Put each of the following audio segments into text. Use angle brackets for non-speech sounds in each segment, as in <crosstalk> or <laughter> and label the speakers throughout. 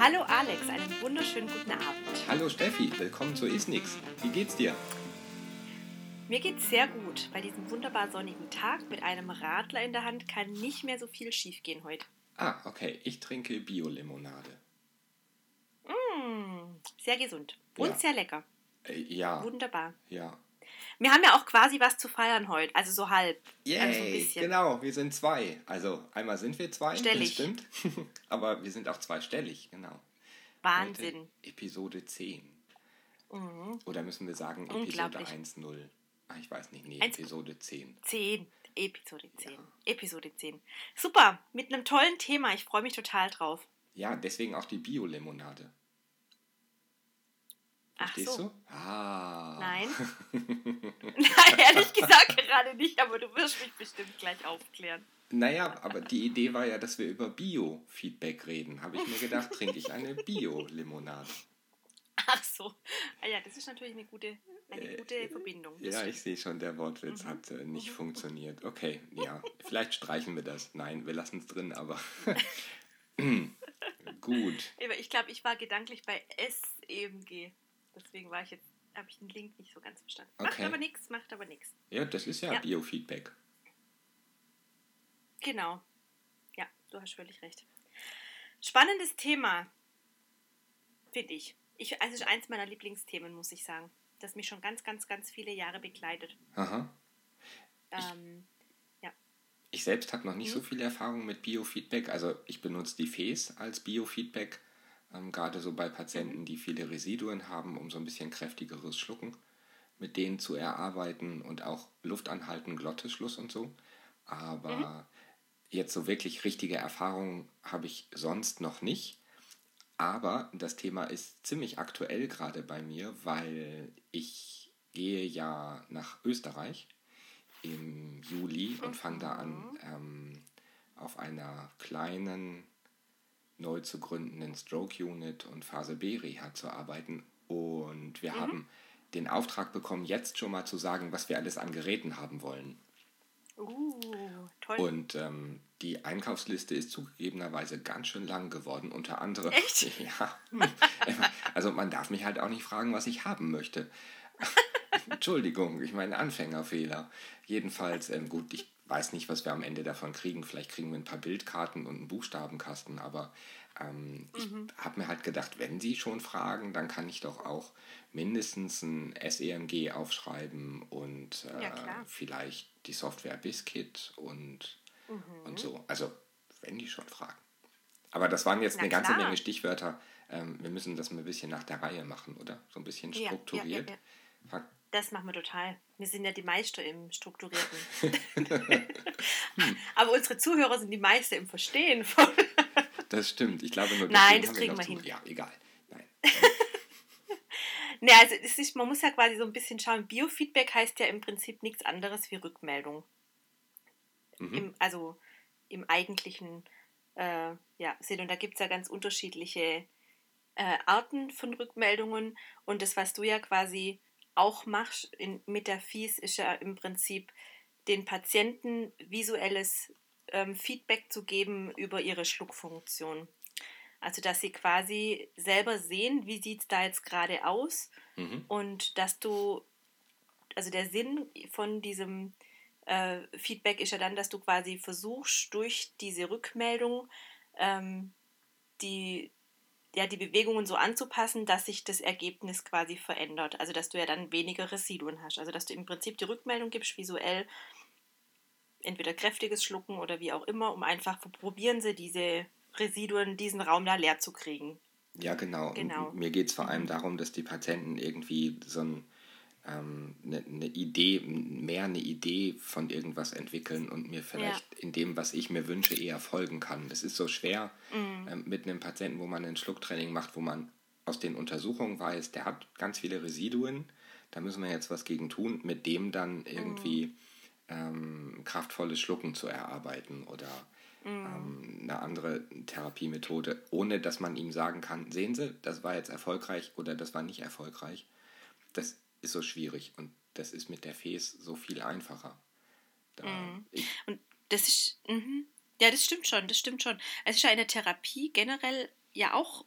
Speaker 1: Hallo Alex, einen wunderschönen guten Abend.
Speaker 2: Hallo Steffi, willkommen zu Isnix. Wie geht's dir?
Speaker 1: Mir geht's sehr gut. Bei diesem wunderbar sonnigen Tag mit einem Radler in der Hand kann nicht mehr so viel schiefgehen heute.
Speaker 2: Ah, okay. Ich trinke Bio-Limonade.
Speaker 1: Mmh, sehr gesund und
Speaker 2: Ja.
Speaker 1: sehr lecker.
Speaker 2: Äh, ja.
Speaker 1: Wunderbar.
Speaker 2: Ja.
Speaker 1: Wir haben ja auch quasi was zu feiern heute, also so halb. also so ein
Speaker 2: Yay,
Speaker 1: bisschen.
Speaker 2: genau, wir sind zwei. Also einmal sind wir zwei,
Speaker 1: Stellig.
Speaker 2: das stimmt. <laughs> Aber wir sind auch zweistellig, genau.
Speaker 1: Wahnsinn.
Speaker 2: Heute Episode 10.
Speaker 1: Mhm.
Speaker 2: Oder müssen wir sagen Episode
Speaker 1: Unglaublich.
Speaker 2: 1.0? Ah, ich weiß nicht, nee, Episode 10.
Speaker 1: 10. Episode 10. Episode 10. Super, mit einem tollen Thema. Ich freue mich total drauf.
Speaker 2: Ja, deswegen auch die Bio-Limonade.
Speaker 1: Ach
Speaker 2: Verstehst
Speaker 1: so.
Speaker 2: du? Ah.
Speaker 1: Nein. <laughs> Nein, ehrlich gesagt gerade nicht, aber du wirst mich bestimmt gleich aufklären.
Speaker 2: Naja, aber die Idee war ja, dass wir über Bio-Feedback reden. Habe ich mir gedacht, trinke ich eine Bio-Limonade.
Speaker 1: Ach so. Ah ja, das ist natürlich eine gute, eine gute Verbindung. Das
Speaker 2: Äh, Ja, ich sehe schon, der Wortwitz hat äh, nicht funktioniert. Okay, ja, vielleicht streichen wir das. Nein, wir lassen es drin, aber <laughs> <clears throat> gut.
Speaker 1: Ich glaube, ich war gedanklich bei SEMG. Deswegen war ich jetzt, habe ich den Link nicht so ganz verstanden. Macht
Speaker 2: Okay.
Speaker 1: aber nichts, macht aber nichts.
Speaker 2: Ja, das ist ja,
Speaker 1: Ja.
Speaker 2: Biofeedback.
Speaker 1: Genau. Ja, du hast völlig recht. Spannendes Thema, finde ich. ich. Also es ist eins meiner Lieblingsthemen, muss ich sagen. Das mich schon ganz, ganz, ganz viele Jahre begleitet.
Speaker 2: Aha.
Speaker 1: Ähm, ja.
Speaker 2: Ich selbst habe noch nicht
Speaker 1: Mhm.
Speaker 2: so viel Erfahrung mit Biofeedback. Also ich benutze die FES als Biofeedback, ähm, gerade so bei
Speaker 1: Mhm.
Speaker 2: Patienten, die viele Residuen haben, um so ein bisschen kräftigeres Schlucken mit denen zu erarbeiten und auch Luft anhalten, Glottisschluss und so. Aber
Speaker 1: Mhm.
Speaker 2: jetzt so wirklich richtige Erfahrungen habe ich sonst noch nicht. Aber das Thema ist ziemlich aktuell gerade bei mir, weil ich gehe ja nach Österreich im Juli und fange da an, ähm, auf einer kleinen, neu zu gründenden Stroke Unit und Phase B Reha zu arbeiten. Und wir haben den Auftrag bekommen, jetzt schon mal zu sagen, was wir alles an Geräten haben wollen.
Speaker 1: Uh, toll.
Speaker 2: Und ähm, die Einkaufsliste ist zugegebenerweise ganz schön lang geworden, unter anderem.
Speaker 1: Echt? <laughs>
Speaker 2: Ja. <laughs> Also man darf mich halt auch nicht fragen, was ich haben möchte. <laughs> Entschuldigung, ich meine Anfängerfehler. Jedenfalls, ähm, gut, ich weiß nicht, was wir am Ende davon kriegen. Vielleicht kriegen wir ein paar Bildkarten und einen Buchstabenkasten, aber ähm, ich
Speaker 1: Mhm.
Speaker 2: habe mir halt gedacht, wenn Sie schon fragen, dann kann ich doch auch mindestens ein SEMG aufschreiben und äh,
Speaker 1: Ja,
Speaker 2: vielleicht die Software Biscuit und,
Speaker 1: Mhm.
Speaker 2: und so. Also, wenn die schon fragen. Aber das waren jetzt
Speaker 1: Na
Speaker 2: eine ganze
Speaker 1: klar.
Speaker 2: Menge Stichwörter. Ähm, wir müssen das mal ein bisschen nach der Reihe machen, oder? So ein bisschen
Speaker 1: Ja, ja, ja,
Speaker 2: strukturiert.
Speaker 1: ja.
Speaker 2: Fang-
Speaker 1: Das machen wir total. Wir sind ja die Meister im Strukturierten.
Speaker 2: Hm. <laughs>
Speaker 1: Aber unsere Zuhörer sind die Meister im Verstehen. von-
Speaker 2: Das stimmt. Ich glaube nur
Speaker 1: Nein, das kriegen wir
Speaker 2: zu-
Speaker 1: hin.
Speaker 2: Ja, egal. Nein. <laughs>
Speaker 1: ne, also es ist, man muss ja quasi so ein bisschen schauen. Biofeedback heißt ja im Prinzip nichts anderes wie Rückmeldung.
Speaker 2: Mhm.
Speaker 1: Im, also im eigentlichen äh, ja, Sinn. Und da gibt es ja ganz unterschiedliche äh, Arten von Rückmeldungen. Und das, was du ja quasi auch machst in, mit der FIS, ist ja im Prinzip den Patienten visuelles ähm, Feedback zu geben über ihre Schluckfunktion. Also, dass sie quasi selber sehen, wie sieht es da jetzt gerade aus
Speaker 2: Mhm.
Speaker 1: und dass du, also der Sinn von diesem äh, Feedback ist ja dann, dass du quasi versuchst, durch diese Rückmeldung ähm, die, ja, die Bewegungen so anzupassen, dass sich das Ergebnis quasi verändert. Also dass du ja dann weniger Residuen hast. Also dass du im Prinzip die Rückmeldung gibst, visuell, entweder kräftiges Schlucken oder wie auch immer, um einfach probieren sie diese Residuen, diesen Raum da leer zu kriegen.
Speaker 2: Ja, genau.
Speaker 1: Genau.
Speaker 2: Mir geht es vor allem darum, dass die Patienten irgendwie so ein, ähm, eine, eine Idee, mehr eine Idee von irgendwas entwickeln und mir vielleicht in dem, was ich mir wünsche, eher folgen kann. Es ist so schwer ähm, mit einem Patienten, wo man ein Schlucktraining macht, wo man aus den Untersuchungen weiß, der hat ganz viele Residuen, da müssen wir jetzt was gegen tun, mit dem dann irgendwie ähm, kraftvolles Schlucken zu erarbeiten oder ähm, eine andere Therapiemethode, ohne dass man ihm sagen kann, sehen Sie, das war jetzt erfolgreich oder das war nicht erfolgreich. Das ist so schwierig und das ist mit der FES so viel einfacher. Da ich,
Speaker 1: Und das ist, mhm. ja, das stimmt schon, das stimmt schon. Es ist ja in der Therapie generell ja auch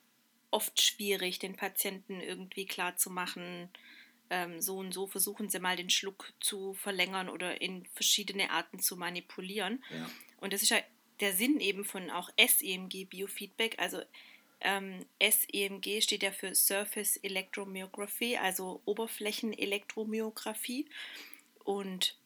Speaker 1: oft schwierig, den Patienten irgendwie klarzumachen, ähm, so und so versuchen sie mal den Schluck zu verlängern oder in verschiedene Arten zu manipulieren. Ja. Und das ist ja der Sinn eben von auch SEMG Biofeedback. Also ähm, SEMG steht ja für Surface Electromyography, also Oberflächenelektromyographie. Und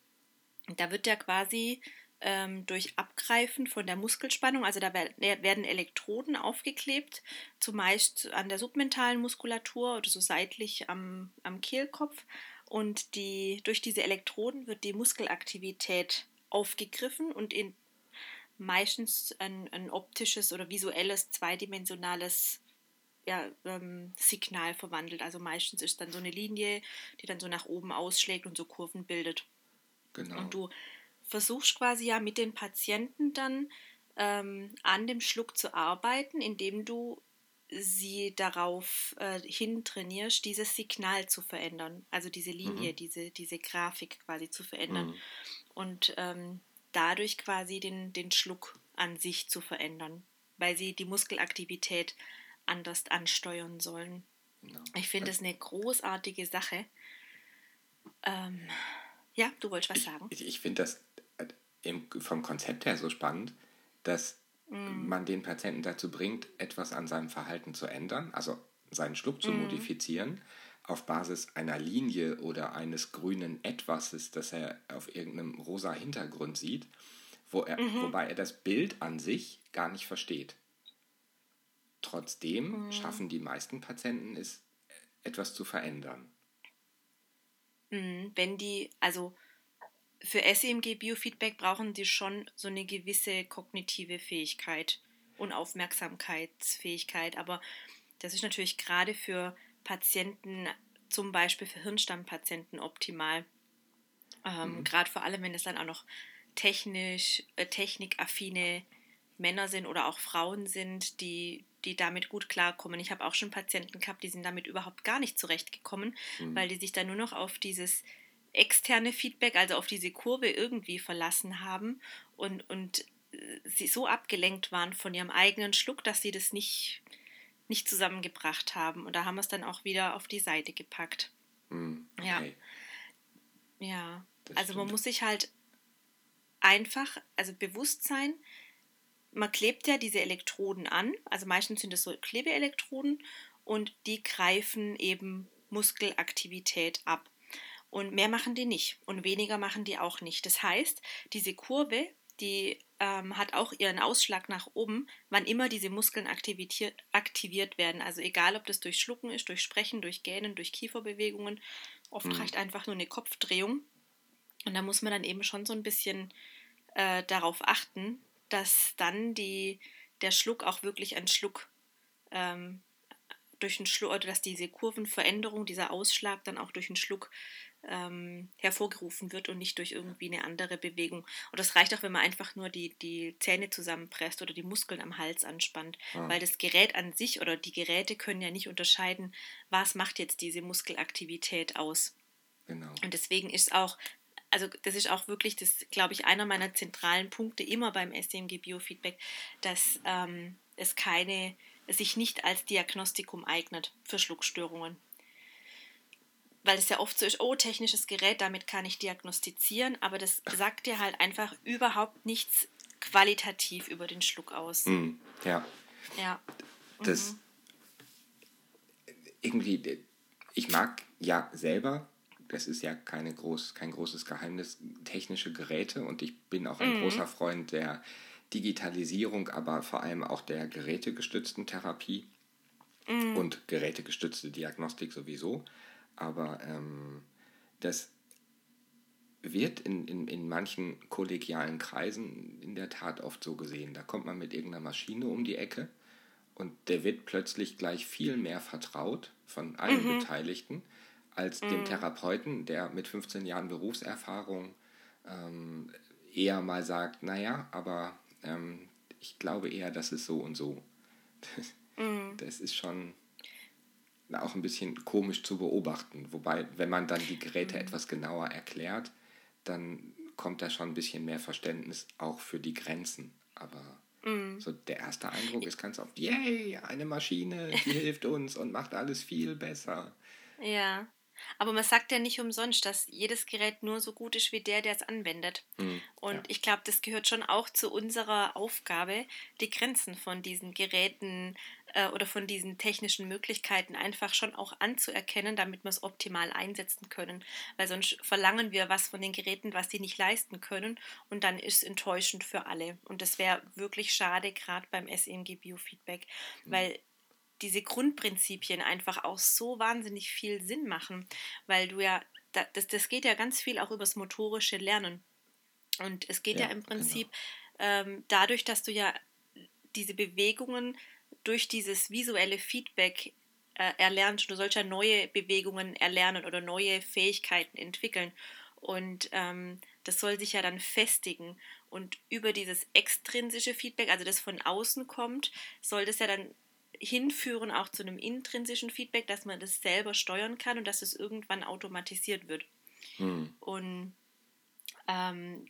Speaker 1: da wird ja quasi ähm, durch Abgreifen von der Muskelspannung, also da werden Elektroden aufgeklebt, zumeist an der submentalen Muskulatur oder so seitlich am, am Kehlkopf. Und die, durch diese Elektroden wird die Muskelaktivität aufgegriffen und in meistens ein, ein optisches oder visuelles, zweidimensionales ja, ähm, Signal verwandelt. Also meistens ist dann so eine Linie, die dann so nach oben ausschlägt und so Kurven bildet. Genau. Und du versuchst quasi ja mit den Patienten dann ähm, an dem Schluck zu arbeiten, indem du sie darauf äh, hin trainierst, dieses Signal zu verändern, also diese Linie, mhm. diese, diese Grafik quasi zu verändern mhm. und ähm, dadurch quasi den, den Schluck an sich zu verändern, weil sie die Muskelaktivität anders ansteuern sollen. Genau. Ich finde es eine großartige Sache. Ähm, ja, du wolltest was sagen.
Speaker 2: Ich, ich finde das im, vom Konzept her so spannend, dass mm. man den Patienten dazu bringt, etwas an seinem Verhalten zu ändern, also seinen Schluck zu mm. modifizieren, auf Basis einer Linie oder eines grünen Etwases, das er auf irgendeinem rosa Hintergrund sieht, wo er, mhm. wobei er das Bild an sich gar nicht versteht. Trotzdem mm. schaffen die meisten Patienten es, etwas zu verändern.
Speaker 1: Mm, wenn die, also für SEMG Biofeedback brauchen die schon so eine gewisse kognitive Fähigkeit und Aufmerksamkeitsfähigkeit. Aber das ist natürlich gerade für Patienten, zum Beispiel für Hirnstammpatienten, optimal. Ähm, mhm. Gerade vor allem, wenn es dann auch noch technisch, äh, technikaffine Männer sind oder auch Frauen sind, die, die damit gut klarkommen. Ich habe auch schon Patienten gehabt, die sind damit überhaupt gar nicht zurechtgekommen, mhm. weil die sich dann nur noch auf dieses externe Feedback, also auf diese Kurve irgendwie verlassen haben und, und äh, sie so abgelenkt waren von ihrem eigenen Schluck, dass sie das nicht, nicht zusammengebracht haben. Und da haben wir es dann auch wieder auf die Seite gepackt. Mm, okay. Ja. Ja. Das also man muss sich halt einfach, also bewusst sein, man klebt ja diese Elektroden an, also meistens sind es so Klebeelektroden und die greifen eben Muskelaktivität ab. Und mehr machen die nicht und weniger machen die auch nicht. Das heißt, diese Kurve, die ähm, hat auch ihren Ausschlag nach oben, wann immer diese Muskeln aktiviert werden. Also egal, ob das durch Schlucken ist, durch Sprechen, durch Gähnen, durch Kieferbewegungen. Oft mhm. reicht einfach nur eine Kopfdrehung. Und da muss man dann eben schon so ein bisschen äh, darauf achten, dass dann die, der Schluck auch wirklich ein Schluck ähm, durch einen Schluck, oder dass diese Kurvenveränderung, dieser Ausschlag dann auch durch einen Schluck ähm, hervorgerufen wird und nicht durch irgendwie eine andere Bewegung. Und das reicht auch, wenn man einfach nur die, die Zähne zusammenpresst oder die Muskeln am Hals anspannt, ah. weil das Gerät an sich oder die Geräte können ja nicht unterscheiden, was macht jetzt diese Muskelaktivität aus. Genau. Und deswegen ist auch also das ist auch wirklich, das glaube ich, einer meiner zentralen Punkte immer beim SDMG Biofeedback, dass ähm, es keine, es sich nicht als Diagnostikum eignet für Schluckstörungen weil es ja oft so ist, oh, technisches Gerät, damit kann ich diagnostizieren, aber das sagt dir halt einfach überhaupt nichts qualitativ über den Schluck aus. Mm, ja.
Speaker 2: Ja. Das mhm. irgendwie, ich mag ja selber, das ist ja keine groß, kein großes Geheimnis, technische Geräte und ich bin auch ein mhm. großer Freund der Digitalisierung, aber vor allem auch der gerätegestützten Therapie mhm. und gerätegestützte Diagnostik sowieso. Aber ähm, das wird in, in, in manchen kollegialen Kreisen in der Tat oft so gesehen. Da kommt man mit irgendeiner Maschine um die Ecke und der wird plötzlich gleich viel mehr vertraut von allen mhm. Beteiligten als mhm. dem Therapeuten, der mit 15 Jahren Berufserfahrung ähm, eher mal sagt, naja, aber ähm, ich glaube eher, das ist so und so. <laughs> Mhm. Das ist schon auch ein bisschen komisch zu beobachten. Wobei, wenn man dann die Geräte mhm. etwas genauer erklärt, dann kommt da schon ein bisschen mehr Verständnis auch für die Grenzen. Aber Mm. So der erste Eindruck ist ganz oft, yay, eine Maschine, die hilft uns und macht alles viel besser.
Speaker 1: Ja. Aber man sagt ja nicht umsonst, dass jedes Gerät nur so gut ist wie der, der es anwendet. Mhm, und ja. ich glaube, das gehört schon auch zu unserer Aufgabe, die Grenzen von diesen Geräten äh, oder von diesen technischen Möglichkeiten einfach schon auch anzuerkennen, damit wir es optimal einsetzen können. Weil sonst verlangen wir was von den Geräten, was sie nicht leisten können und dann ist es enttäuschend für alle. Und das wäre wirklich schade, gerade beim SEMG Biofeedback, mhm. weil diese Grundprinzipien einfach auch so wahnsinnig viel Sinn machen, weil du ja, das, das geht ja ganz viel auch übers motorische Lernen. Und es geht ja, ja im Prinzip genau. ähm, dadurch, dass du ja diese Bewegungen durch dieses visuelle Feedback äh, erlernst. Du sollst ja neue Bewegungen erlernen oder neue Fähigkeiten entwickeln. Und ähm, das soll sich ja dann festigen. Und über dieses extrinsische Feedback, also das von außen kommt, soll das ja dann hinführen auch zu einem intrinsischen Feedback, dass man das selber steuern kann und dass es irgendwann automatisiert wird. Hm. Und ähm,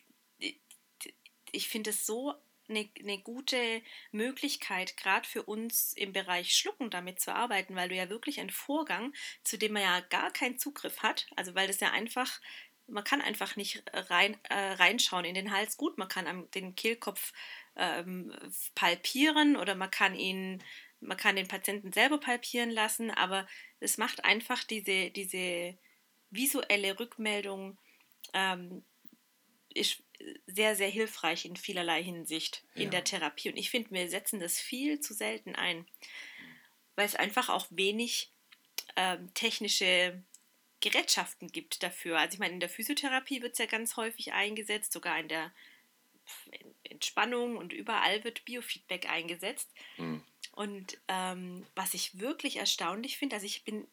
Speaker 1: ich finde es so eine, eine gute Möglichkeit, gerade für uns im Bereich Schlucken damit zu arbeiten, weil du ja wirklich einen Vorgang, zu dem man ja gar keinen Zugriff hat, also weil das ja einfach, man kann einfach nicht rein, äh, reinschauen in den Hals. Gut, man kann am, den Kehlkopf ähm, palpieren oder man kann ihn man kann den Patienten selber palpieren lassen, aber es macht einfach diese, diese visuelle Rückmeldung ähm, ist sehr, sehr hilfreich in vielerlei Hinsicht ja. in der Therapie. Und ich finde, wir setzen das viel zu selten ein, weil es einfach auch wenig ähm, technische Gerätschaften gibt dafür. Also ich meine, in der Physiotherapie wird es ja ganz häufig eingesetzt, sogar in der Entspannung und überall wird Biofeedback eingesetzt. Mhm. Und ähm, was ich wirklich erstaunlich finde, also ich bin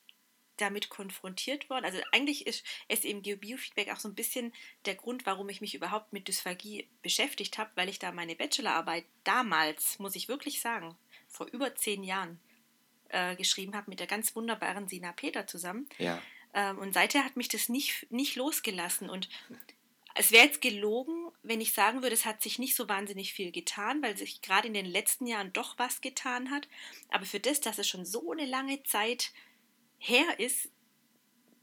Speaker 1: damit konfrontiert worden. Also eigentlich ist SMG Biofeedback auch so ein bisschen der Grund, warum ich mich überhaupt mit Dysphagie beschäftigt habe, weil ich da meine Bachelorarbeit damals, muss ich wirklich sagen, vor über zehn Jahren äh, geschrieben habe mit der ganz wunderbaren Sina Peter zusammen. Ja. Ähm, und seither hat mich das nicht, nicht losgelassen. Und es wäre jetzt gelogen, wenn ich sagen würde, es hat sich nicht so wahnsinnig viel getan, weil sich gerade in den letzten Jahren doch was getan hat. Aber für das, dass es schon so eine lange Zeit her ist,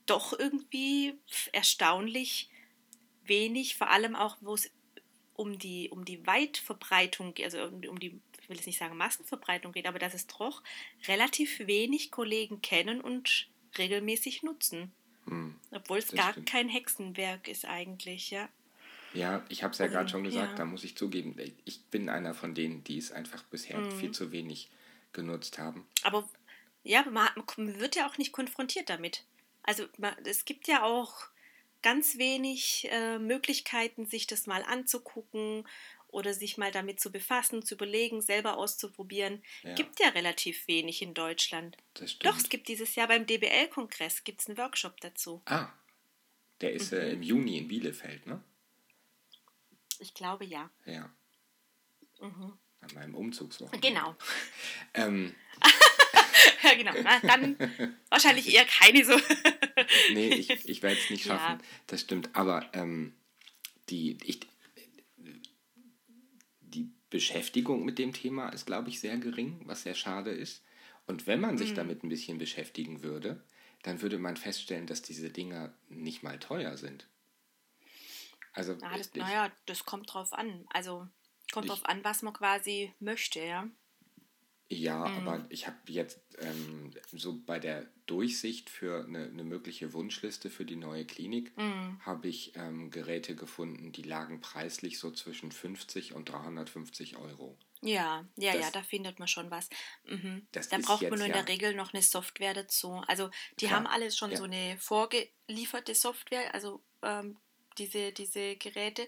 Speaker 1: doch irgendwie erstaunlich wenig, vor allem auch, wo es um die, um die Weitverbreitung, also um, die, ich will jetzt nicht sagen Massenverbreitung geht, aber dass es doch relativ wenig Kollegen kennen und regelmäßig nutzen. Hm, Obwohl es gar stimmt. kein Hexenwerk ist eigentlich, ja.
Speaker 2: Ja, ich habe es ja gerade schon gesagt, ja. da muss ich zugeben, ich bin einer von denen, die es einfach bisher mhm. viel zu wenig genutzt haben.
Speaker 1: Aber ja, man, man wird ja auch nicht konfrontiert damit. Also man, es gibt ja auch ganz wenig äh, Möglichkeiten, sich das mal anzugucken oder sich mal damit zu befassen, zu überlegen, selber auszuprobieren. Ja. Gibt ja relativ wenig in Deutschland. Doch, es gibt dieses Jahr beim DBL-Kongress gibt's einen Workshop dazu.
Speaker 2: Ah, der ist mhm. äh, im Juni in Bielefeld, ne?
Speaker 1: Ich glaube ja.
Speaker 2: Ja. Mhm. An meinem Umzugswochenende.
Speaker 1: Genau. <laughs> ähm. <laughs> ja, genau. Na, dann wahrscheinlich eher keine so.
Speaker 2: nee, ich, ich werde es nicht <laughs> schaffen. Ja. Das stimmt. Aber ähm, die, ich, Beschäftigung mit dem Thema ist, glaube ich, sehr gering, was sehr schade ist. Und wenn man sich mhm. damit ein bisschen beschäftigen würde, dann würde man feststellen, dass diese Dinger nicht mal teuer sind.
Speaker 1: Also, Na, das, naja, das kommt drauf an. Also kommt ich, drauf an, was man quasi möchte, ja.
Speaker 2: Ja, mhm. aber ich habe jetzt ähm, so bei der Durchsicht für eine, eine, mögliche Wunschliste für die neue Klinik, mhm. habe ich ähm, Geräte gefunden, die lagen preislich so zwischen 50 und 350 Euro.
Speaker 1: Ja, ja, das, ja, da findet man schon was. Mhm. da braucht man nur in der Regel noch eine Software dazu. Also die klar, haben alles schon ja. so eine vorgelieferte Software, also ähm, diese, diese Geräte,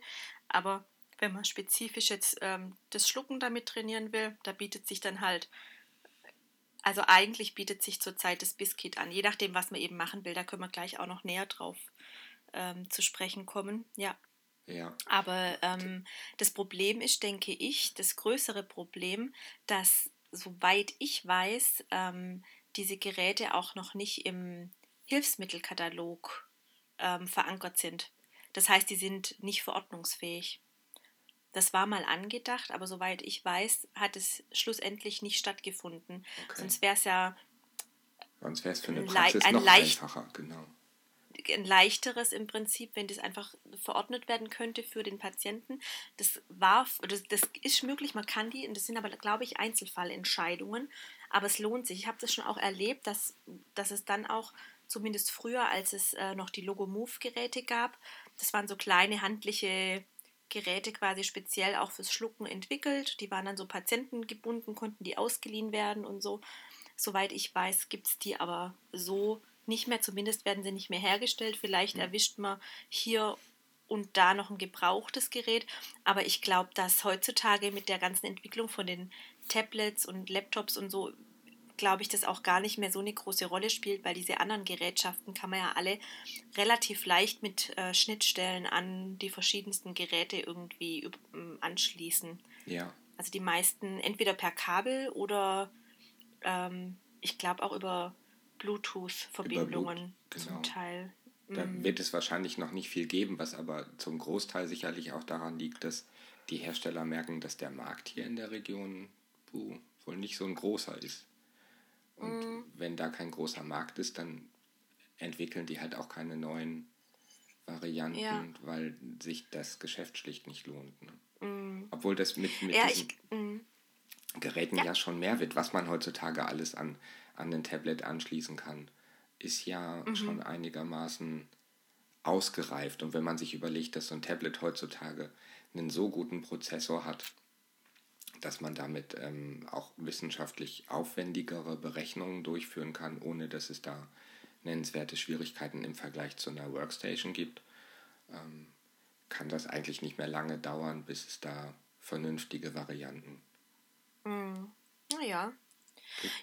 Speaker 1: aber wenn man spezifisch jetzt ähm, das Schlucken damit trainieren will, da bietet sich dann halt, also eigentlich bietet sich zurzeit das Biscuit an, je nachdem, was man eben machen will. Da können wir gleich auch noch näher drauf ähm, zu sprechen kommen. Ja. Ja. Aber ähm, das Problem ist, denke ich, das größere Problem, dass, soweit ich weiß, ähm, diese Geräte auch noch nicht im Hilfsmittelkatalog ähm, verankert sind. Das heißt, die sind nicht verordnungsfähig. Das war mal angedacht, aber soweit ich weiß, hat es schlussendlich nicht stattgefunden. Okay. Sonst wäre es ja. Sonst wäre es für eine Praxis ein noch einfacher, genau. Ein leichteres im Prinzip, wenn das einfach verordnet werden könnte für den Patienten. Das war, das, das ist möglich, man kann die, und das sind aber, glaube ich, Einzelfallentscheidungen. Aber es lohnt sich. Ich habe das schon auch erlebt, dass, dass es dann auch, zumindest früher, als es äh, noch die Logomove-Geräte gab, das waren so kleine handliche Geräte quasi speziell auch fürs Schlucken entwickelt. Die waren dann so patientengebunden, konnten die ausgeliehen werden und so. Soweit ich weiß, gibt es die aber so nicht mehr. Zumindest werden sie nicht mehr hergestellt. Vielleicht erwischt man hier und da noch ein gebrauchtes Gerät. Aber ich glaube, dass heutzutage mit der ganzen Entwicklung von den Tablets und Laptops und so glaube ich, das auch gar nicht mehr so eine große Rolle spielt, weil diese anderen Gerätschaften kann man ja alle relativ leicht mit äh, Schnittstellen an die verschiedensten Geräte irgendwie ähm, anschließen. Ja. Also die meisten entweder per Kabel oder ähm, ich glaube auch über Bluetooth-Verbindungen genau.
Speaker 2: zum Teil. Da mhm. wird es wahrscheinlich noch nicht viel geben, was aber zum Großteil sicherlich auch daran liegt, dass die Hersteller merken, dass der Markt hier in der Region puh, wohl nicht so ein großer ist. Und mhm. wenn da kein großer Markt ist, dann entwickeln die halt auch keine neuen Varianten, ja. weil sich das Geschäft schlicht nicht lohnt. Ne? Mhm. Obwohl das mit, mit ja, diesen ich, mhm. Geräten ja. ja. schon mehr wird, was man heutzutage alles an, an ein Tablet anschließen kann, ist ja mhm. schon einigermaßen ausgereift. Und wenn man sich überlegt, dass so ein Tablet heutzutage einen so guten Prozessor hat, dass man damit ähm, auch wissenschaftlich aufwendigere Berechnungen durchführen kann, ohne dass es da nennenswerte Schwierigkeiten im Vergleich zu einer Workstation gibt, ähm, kann das eigentlich nicht mehr lange dauern, bis es da vernünftige Varianten.
Speaker 1: Mm. Naja.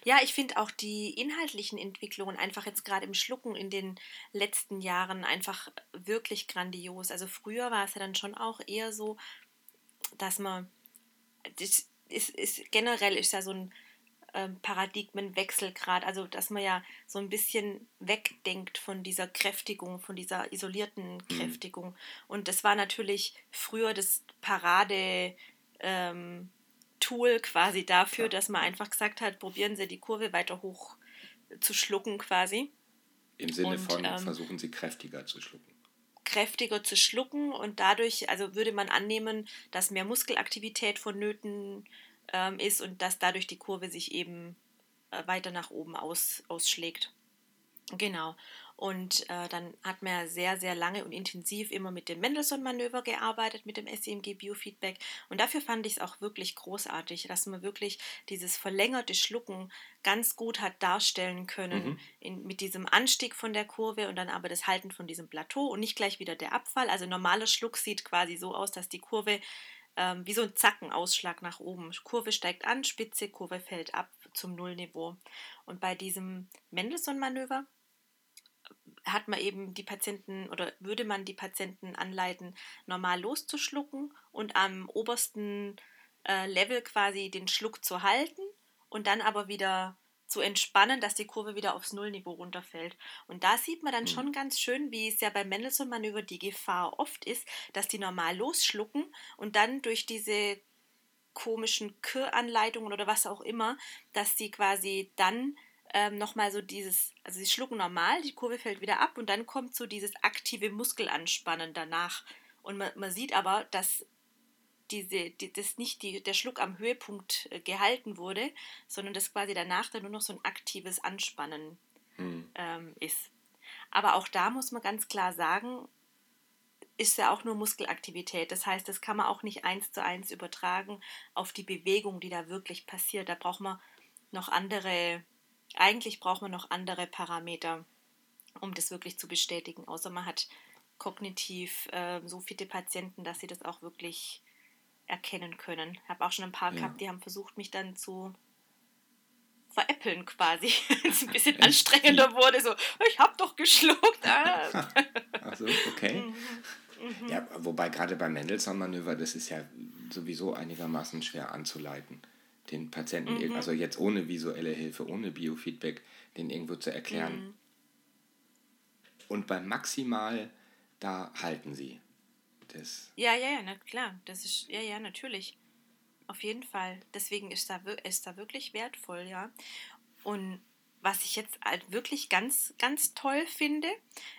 Speaker 1: Ja, ich finde auch die inhaltlichen Entwicklungen einfach jetzt gerade im Schlucken in den letzten Jahren einfach wirklich grandios. Also früher war es ja dann schon auch eher so, dass man das, ist, ist generell ist ja so ein ähm, Paradigmenwechsel gerade, also dass man ja so ein bisschen wegdenkt von dieser Kräftigung, von dieser isolierten mhm. Kräftigung. Mhm. Und das war natürlich früher das Parade. Ähm, Tool quasi dafür, dass man einfach gesagt hat, probieren Sie die Kurve weiter hoch zu schlucken quasi.
Speaker 2: Im Sinne und, von ähm, versuchen Sie kräftiger zu schlucken.
Speaker 1: Kräftiger zu schlucken und dadurch, also würde man annehmen, dass mehr Muskelaktivität vonnöten ähm, ist und dass dadurch die Kurve sich eben äh, weiter nach oben aus, ausschlägt. Genau. Und äh, dann hat man ja sehr, sehr lange und intensiv immer mit dem Mendelssohn-Manöver gearbeitet, mit dem SEMG-Biofeedback. Und dafür fand ich es auch wirklich großartig, dass man wirklich dieses verlängerte Schlucken ganz gut hat darstellen können mhm. in, mit diesem Anstieg von der Kurve und dann aber das Halten von diesem Plateau und nicht gleich wieder der Abfall. Also normaler Schluck sieht quasi so aus, dass die Kurve ähm, wie so ein Zackenausschlag nach oben. Kurve steigt an, Spitze, Kurve fällt ab zum Nullniveau. Und bei diesem Mendelssohn-Manöver hat man eben die Patienten oder würde man die Patienten anleiten, normal loszuschlucken und am obersten äh, Level quasi den Schluck zu halten und dann aber wieder zu entspannen, dass die Kurve wieder aufs Nullniveau runterfällt. Und da sieht man dann mhm. schon ganz schön, wie es ja beim Mendelssohn-Manöver die Gefahr oft ist, dass die normal losschlucken und dann durch diese komischen Kür-Anleitungen oder was auch immer, dass sie quasi dann ähm, nochmal so dieses, also sie schlucken normal, die Kurve fällt wieder ab und dann kommt so dieses aktive Muskelanspannen danach. Und man, man sieht aber, dass diese, die, das nicht die, der Schluck am Höhepunkt äh, gehalten wurde, sondern dass quasi danach dann nur noch so ein aktives Anspannen hm. ähm, ist. Aber auch da muss man ganz klar sagen, ist ja auch nur Muskelaktivität. Das heißt, das kann man auch nicht eins zu eins übertragen auf die Bewegung, die da wirklich passiert. Da braucht man noch andere eigentlich braucht man noch andere Parameter, um das wirklich zu bestätigen, außer man hat kognitiv äh, so viele Patienten, dass sie das auch wirklich erkennen können. Ich habe auch schon ein paar ja. gehabt, die haben versucht, mich dann zu veräppeln quasi. <laughs> es ein bisschen anstrengender wurde, so, ich habe doch geschluckt. Ah. <laughs>
Speaker 2: Achso, okay. Mhm. Mhm. Ja, wobei gerade beim Mendelssohn-Manöver, das ist ja sowieso einigermaßen schwer anzuleiten den Patienten, mhm. also jetzt ohne visuelle Hilfe, ohne Biofeedback, den irgendwo zu erklären. Mhm. Und beim Maximal, da halten sie. Das
Speaker 1: ja, ja, ja, na klar. Das ist, ja, ja, natürlich. Auf jeden Fall. Deswegen ist da, ist da wirklich wertvoll, ja. Und was ich jetzt halt wirklich ganz, ganz toll finde,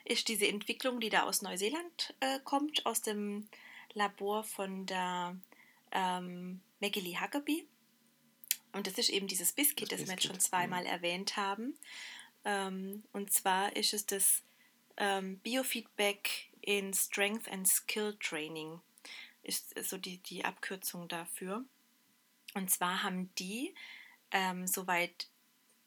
Speaker 1: ist diese Entwicklung, die da aus Neuseeland äh, kommt, aus dem Labor von der ähm, Maggie Lee Huckabee. Und das ist eben dieses Biscuit, das, das wir jetzt schon zweimal ja. erwähnt haben. Ähm, und zwar ist es das ähm, Biofeedback in Strength and Skill Training, ist so die, die Abkürzung dafür. Und zwar haben die, ähm, soweit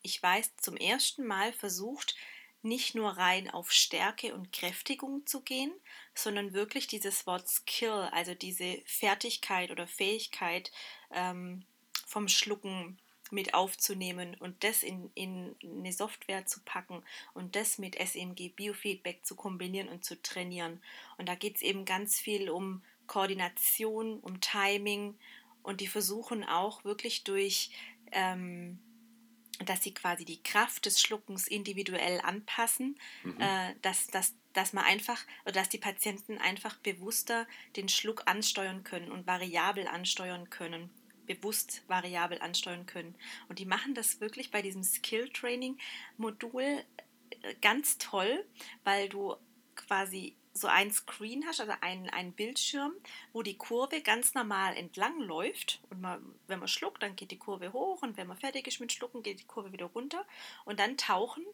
Speaker 1: ich weiß, zum ersten Mal versucht, nicht nur rein auf Stärke und Kräftigung zu gehen, sondern wirklich dieses Wort Skill, also diese Fertigkeit oder Fähigkeit ähm, vom Schlucken mit aufzunehmen und das in, in eine Software zu packen und das mit SMG Biofeedback zu kombinieren und zu trainieren. Und da geht es eben ganz viel um Koordination, um Timing und die versuchen auch wirklich durch ähm, dass sie quasi die Kraft des Schluckens individuell anpassen, mhm. äh, dass, dass, dass man einfach oder dass die Patienten einfach bewusster den Schluck ansteuern können und variabel ansteuern können, bewusst variabel ansteuern können. Und die machen das wirklich bei diesem Skill Training Modul äh, ganz toll, weil du quasi so ein Screen hast, also einen, einen Bildschirm, wo die Kurve ganz normal entlang läuft. Und man, wenn man schluckt, dann geht die Kurve hoch und wenn man fertig ist mit Schlucken, geht die Kurve wieder runter. Und dann tauchen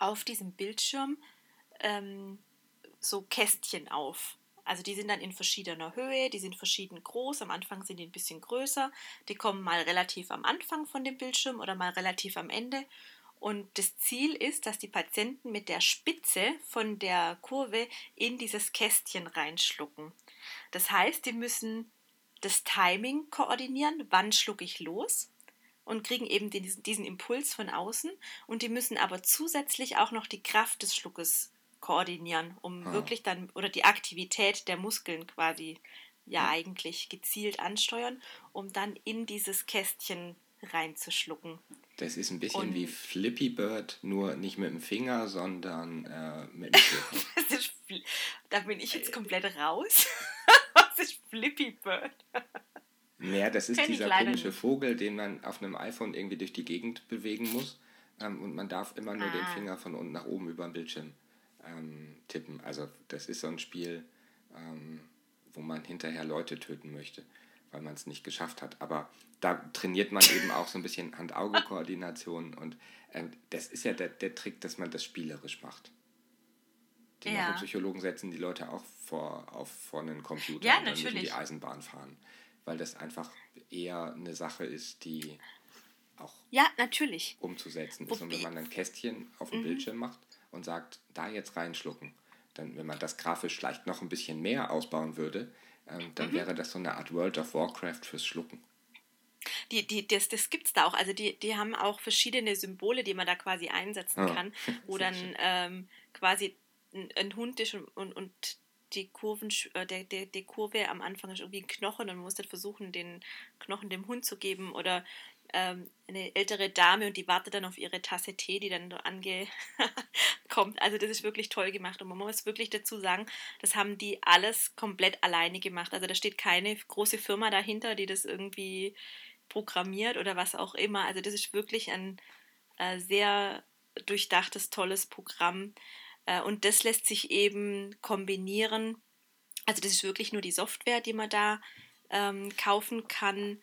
Speaker 1: auf diesem Bildschirm ähm, so Kästchen auf. Also die sind dann in verschiedener Höhe, die sind verschieden groß. Am Anfang sind die ein bisschen größer. Die kommen mal relativ am Anfang von dem Bildschirm oder mal relativ am Ende. Und das Ziel ist, dass die Patienten mit der Spitze von der Kurve in dieses Kästchen reinschlucken. Das heißt, die müssen das Timing koordinieren, wann schlucke ich los und kriegen eben diesen, Impuls von außen. Und die müssen aber zusätzlich auch noch die Kraft des Schluckes koordinieren, um ah. wirklich dann, oder die Aktivität der Muskeln quasi ja eigentlich gezielt ansteuern, um dann in dieses Kästchen reinzuschlucken.
Speaker 2: Das ist ein bisschen und wie Flippy Bird, nur nicht mit dem Finger, sondern äh, mit dem
Speaker 1: Finger. <laughs> da bin ich jetzt komplett raus. <laughs> Was ist Flippy Bird?
Speaker 2: Naja, das ist Kenn dieser komische nicht. Vogel, den man auf einem iPhone irgendwie durch die Gegend bewegen muss. Ähm, und man darf immer nur ah. den Finger von unten nach oben über den Bildschirm ähm, tippen. Also das ist so ein Spiel, ähm, wo man hinterher Leute töten möchte weil man es nicht geschafft hat. Aber da trainiert man eben auch so ein bisschen Hand-Auge-Koordination und äh, das ist ja der, der Trick, dass man das spielerisch macht. Die ja. Psychologen setzen die Leute auch vor, auf, vor einen Computer
Speaker 1: ja,
Speaker 2: und dann
Speaker 1: natürlich.
Speaker 2: die Eisenbahn fahren. Weil das einfach eher eine Sache ist, die auch
Speaker 1: ja, natürlich.
Speaker 2: umzusetzen ist. Und wenn man ein Kästchen auf dem mhm. Bildschirm macht und sagt, da jetzt reinschlucken, dann, wenn man das grafisch vielleicht noch ein bisschen mehr ausbauen würde, ähm, dann mhm. wäre das so eine Art World of Warcraft fürs Schlucken.
Speaker 1: Die, die, das das gibt es da auch. Also die, die haben auch verschiedene Symbole, die man da quasi einsetzen ah, kann, <laughs> wo dann ähm, quasi ein, ein, Hund ist und, und, und die Kurven, äh, der, der, die Kurve am Anfang ist irgendwie ein Knochen und man muss dann versuchen, den Knochen dem Hund zu geben oder ähm, eine ältere Dame und die wartet dann auf ihre Tasse Tee, die dann angekommt. <laughs> Also das ist wirklich toll gemacht und man muss wirklich dazu sagen, das haben die alles komplett alleine gemacht. Also da steht keine große Firma dahinter, die das irgendwie programmiert oder was auch immer. Also das ist wirklich ein äh, sehr durchdachtes, tolles Programm äh, und das lässt sich eben kombinieren. Also das ist wirklich nur die Software, die man da ähm, kaufen kann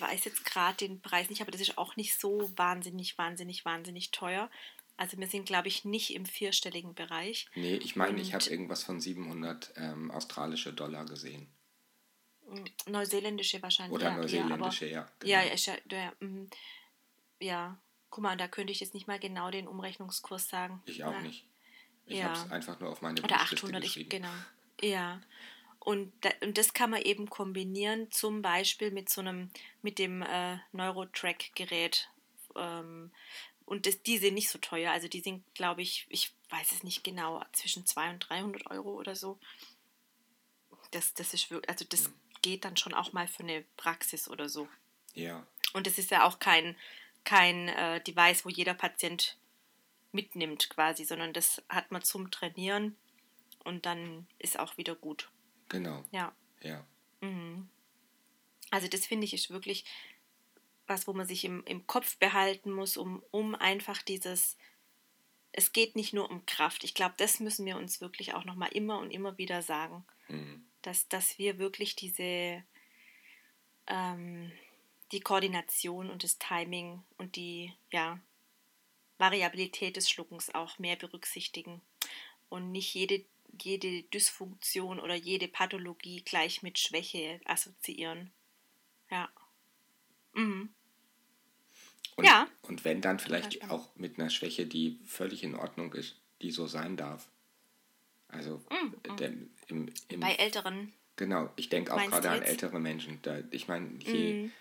Speaker 1: weiß jetzt gerade den Preis nicht, aber das ist auch nicht so wahnsinnig, wahnsinnig, wahnsinnig teuer. Also wir sind, glaube ich, nicht im vierstelligen Bereich.
Speaker 2: Nee, ich meine, ich habe irgendwas von 700 ähm, australische Dollar gesehen.
Speaker 1: Neuseeländische wahrscheinlich.
Speaker 2: Oder ja, neuseeländische, ja.
Speaker 1: Ja, genau. ja, ja, ja, mhm. ja, guck mal, da könnte ich jetzt nicht mal genau den Umrechnungskurs sagen.
Speaker 2: Ich auch
Speaker 1: ja.
Speaker 2: nicht. Ich ja. habe es einfach nur auf meine
Speaker 1: Oder 800, ich, genau. Ja. Und, und das kann man eben kombinieren, zum Beispiel mit so einem, mit dem äh, Neurotrack-Gerät. Ähm, und das, die sind nicht so teuer. Also die sind, glaube ich, ich weiß es nicht genau, zwischen 200 und 300 Euro oder so. Das, das ist wirklich, also das geht dann schon auch mal für eine Praxis oder so.
Speaker 2: Ja.
Speaker 1: Und es ist ja auch kein, kein äh, Device, wo jeder Patient mitnimmt quasi, sondern das hat man zum Trainieren und dann ist auch wieder gut.
Speaker 2: Genau.
Speaker 1: Ja.
Speaker 2: Ja.
Speaker 1: Mhm. Also das finde ich ist wirklich was, wo man sich im, im Kopf behalten muss, um, um einfach dieses, es geht nicht nur um Kraft. Ich glaube, das müssen wir uns wirklich auch nochmal immer und immer wieder sagen. Mhm. Dass, dass wir wirklich diese, ähm, die Koordination und das Timing und die, ja, Variabilität des Schluckens auch mehr berücksichtigen und nicht jede, jede Dysfunktion oder jede Pathologie gleich mit Schwäche assoziieren. Ja. Mhm.
Speaker 2: Und, ja. Und wenn dann vielleicht auch mit einer Schwäche, die völlig in Ordnung ist, die so sein darf. Also mhm. der, im, im,
Speaker 1: bei Älteren.
Speaker 2: Genau, ich denke auch gerade an ältere Menschen. Da, ich meine, mhm.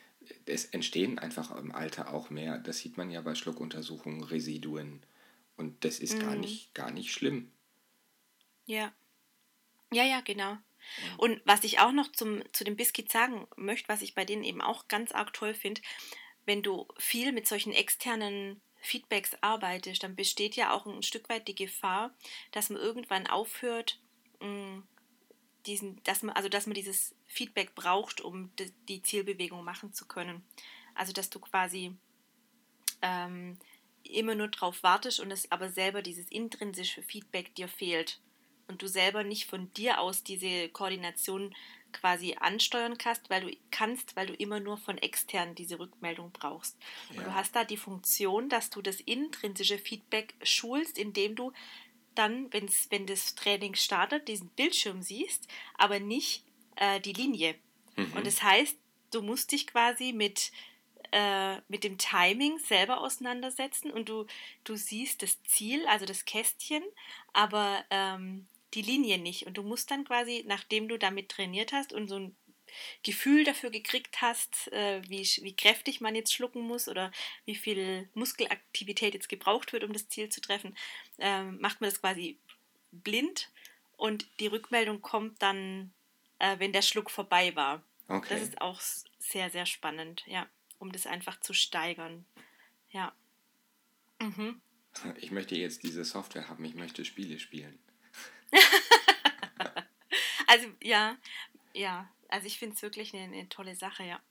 Speaker 2: es entstehen einfach im Alter auch mehr. Das sieht man ja bei Schluckuntersuchungen, Residuen. Und das ist mhm. gar, nicht, gar nicht schlimm.
Speaker 1: Ja. Ja, ja, genau. Und was ich auch noch zum, zu dem Biscuit sagen möchte, was ich bei denen eben auch ganz arg toll finde, wenn du viel mit solchen externen Feedbacks arbeitest, dann besteht ja auch ein Stück weit die Gefahr, dass man irgendwann aufhört, mm, diesen, dass man, also dass man dieses Feedback braucht, um die Zielbewegung machen zu können. Also dass du quasi ähm, immer nur darauf wartest und es aber selber dieses intrinsische Feedback dir fehlt und du selber nicht von dir aus diese Koordination quasi ansteuern kannst, weil du kannst, weil du immer nur von extern diese Rückmeldung brauchst. Ja. Und du hast da die Funktion, dass du das intrinsische Feedback schulst, indem du dann, wenn's, wenn das Training startet, diesen Bildschirm siehst, aber nicht äh, die Linie. Mhm. Und das heißt, du musst dich quasi mit, äh, mit dem Timing selber auseinandersetzen und du, du siehst das Ziel, also das Kästchen, aber ähm, die Linie nicht. Und du musst dann quasi, nachdem du damit trainiert hast und so ein Gefühl dafür gekriegt hast, äh, wie, wie kräftig man jetzt schlucken muss oder wie viel Muskelaktivität jetzt gebraucht wird, um das Ziel zu treffen, äh, macht man das quasi blind und die Rückmeldung kommt dann, äh, wenn der Schluck vorbei war. Okay. Das ist auch sehr, sehr spannend, ja, um das einfach zu steigern. Ja. Mhm.
Speaker 2: Ich möchte jetzt diese Software haben, ich möchte Spiele spielen. <laughs>
Speaker 1: also ja, ja, also ich finde es wirklich eine, eine, tolle Sache, ja.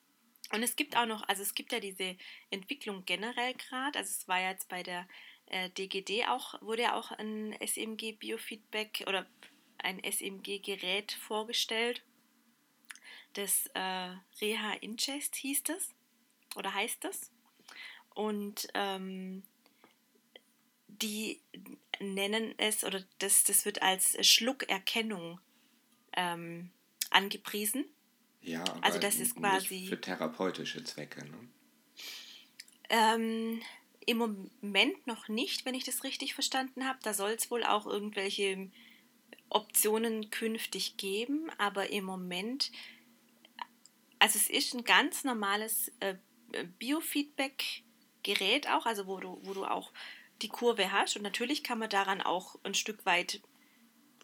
Speaker 1: Und es gibt auch noch, also es gibt ja diese Entwicklung generell gerade, also es war jetzt bei der äh, DGD auch, wurde ja auch ein SMG Biofeedback oder ein SMG-Gerät vorgestellt. Das äh, Reha Ingest hieß das oder heißt das. Und ähm, die nennen es, oder das, das wird als Schluckerkennung ähm, angepriesen.
Speaker 2: Ja, aber also das ist quasi für therapeutische Zwecke. Ne?
Speaker 1: Ähm, Im Moment noch nicht, wenn ich das richtig verstanden habe. Da soll es wohl auch irgendwelche Optionen künftig geben, aber im Moment, also es ist ein ganz normales äh, Biofeedback-Gerät auch, also wo du, wo du auch die Kurve hast. Und natürlich kann man daran auch ein Stück weit,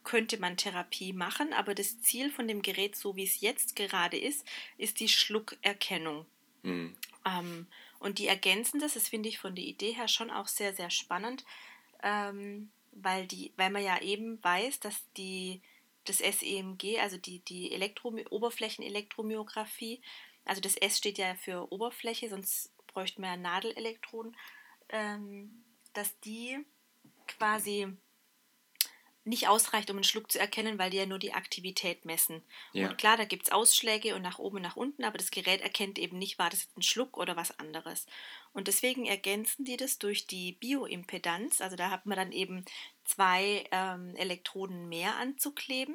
Speaker 1: könnte man Therapie machen, aber das Ziel von dem Gerät, so wie es jetzt gerade ist, ist die Schluckerkennung. Mhm. Ähm, und die ergänzen das, das finde ich von der Idee her schon auch sehr, sehr spannend, ähm, weil, die, weil man ja eben weiß, dass die, das SEMG, also die, die Elektro Oberflächenelektromyographie, also das S steht ja für Oberfläche, sonst bräuchte man ja Nadelelektroden, ähm, dass die quasi nicht ausreicht, um einen Schluck zu erkennen, weil die ja nur die Aktivität messen. Ja. Und klar, da gibt es Ausschläge und nach oben und nach unten, aber das Gerät erkennt eben nicht, war das ein Schluck oder was anderes. Und deswegen ergänzen die das durch die Bioimpedanz. Also da hat man dann eben zwei ähm, Elektroden mehr anzukleben.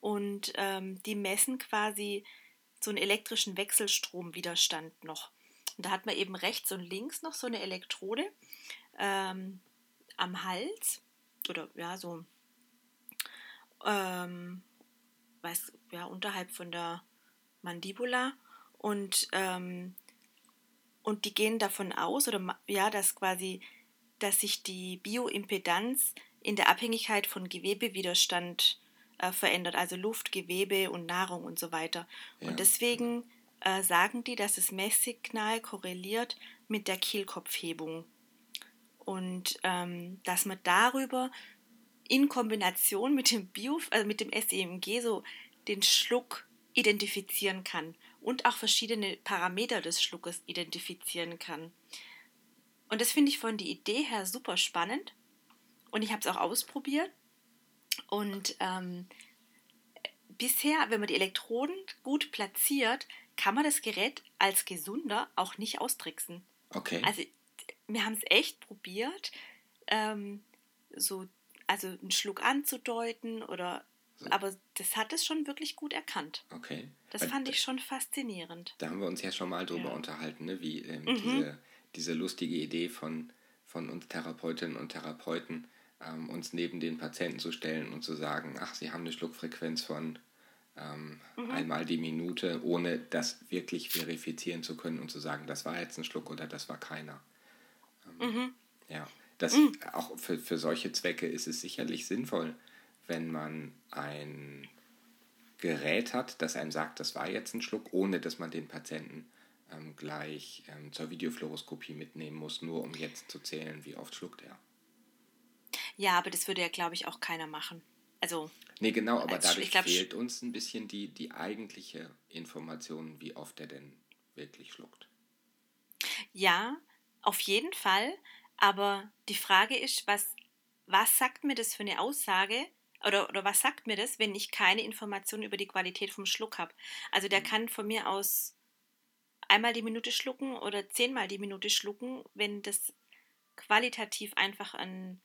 Speaker 1: Und ähm, die messen quasi so einen elektrischen Wechselstromwiderstand noch. Und da hat man eben rechts und links noch so eine Elektrode ähm, am Hals oder ja, so ähm, weiß, ja, unterhalb von der Mandibula und, ähm, und die gehen davon aus, oder ja, dass quasi, dass sich die Bioimpedanz in der Abhängigkeit von Gewebewiderstand äh, verändert, also Luft, Gewebe und Nahrung und so weiter. Ja. Und deswegen äh, sagen die, dass das Messsignal korreliert mit der Kehlkopfhebung und ähm, dass man darüber in Kombination mit dem Bio, also mit dem SEMG so den Schluck identifizieren kann und auch verschiedene Parameter des Schluckes identifizieren kann. Und das finde ich von der Idee her super spannend. Und ich habe es auch ausprobiert. Und ähm, bisher, wenn man die Elektroden gut platziert, kann man das Gerät als gesunder auch nicht austricksen. Okay. Also wir haben es echt probiert, ähm, so also einen Schluck anzudeuten oder so. aber das hat es schon wirklich gut erkannt. Okay. Das Weil fand ich schon faszinierend.
Speaker 2: Da haben wir uns ja schon mal drüber ja. unterhalten, ne? wie ähm, mhm. diese, diese lustige Idee von, von uns Therapeutinnen und Therapeuten, ähm, uns neben den Patienten zu stellen und zu sagen, ach, sie haben eine Schluckfrequenz von ähm, mhm. einmal die Minute, ohne das wirklich verifizieren zu können und zu sagen, das war jetzt ein Schluck oder das war keiner. Mhm. Ja, das mhm. auch für, für solche Zwecke ist es sicherlich sinnvoll, wenn man ein Gerät hat, das einem sagt, das war jetzt ein Schluck, ohne dass man den Patienten ähm, gleich ähm, zur Videofluoroskopie mitnehmen muss, nur um jetzt zu zählen, wie oft schluckt er.
Speaker 1: Ja, aber das würde ja, glaube ich, auch keiner machen. Also.
Speaker 2: Nee, genau, aber dadurch glaub, fehlt uns ein bisschen die, die eigentliche Information, wie oft er denn wirklich schluckt.
Speaker 1: Ja, auf jeden Fall. Aber die Frage ist, was, was sagt mir das für eine Aussage? Oder, oder was sagt mir das, wenn ich keine Informationen über die Qualität vom Schluck habe? Also der mhm. kann von mir aus einmal die Minute schlucken oder zehnmal die Minute schlucken, wenn das qualitativ einfach ein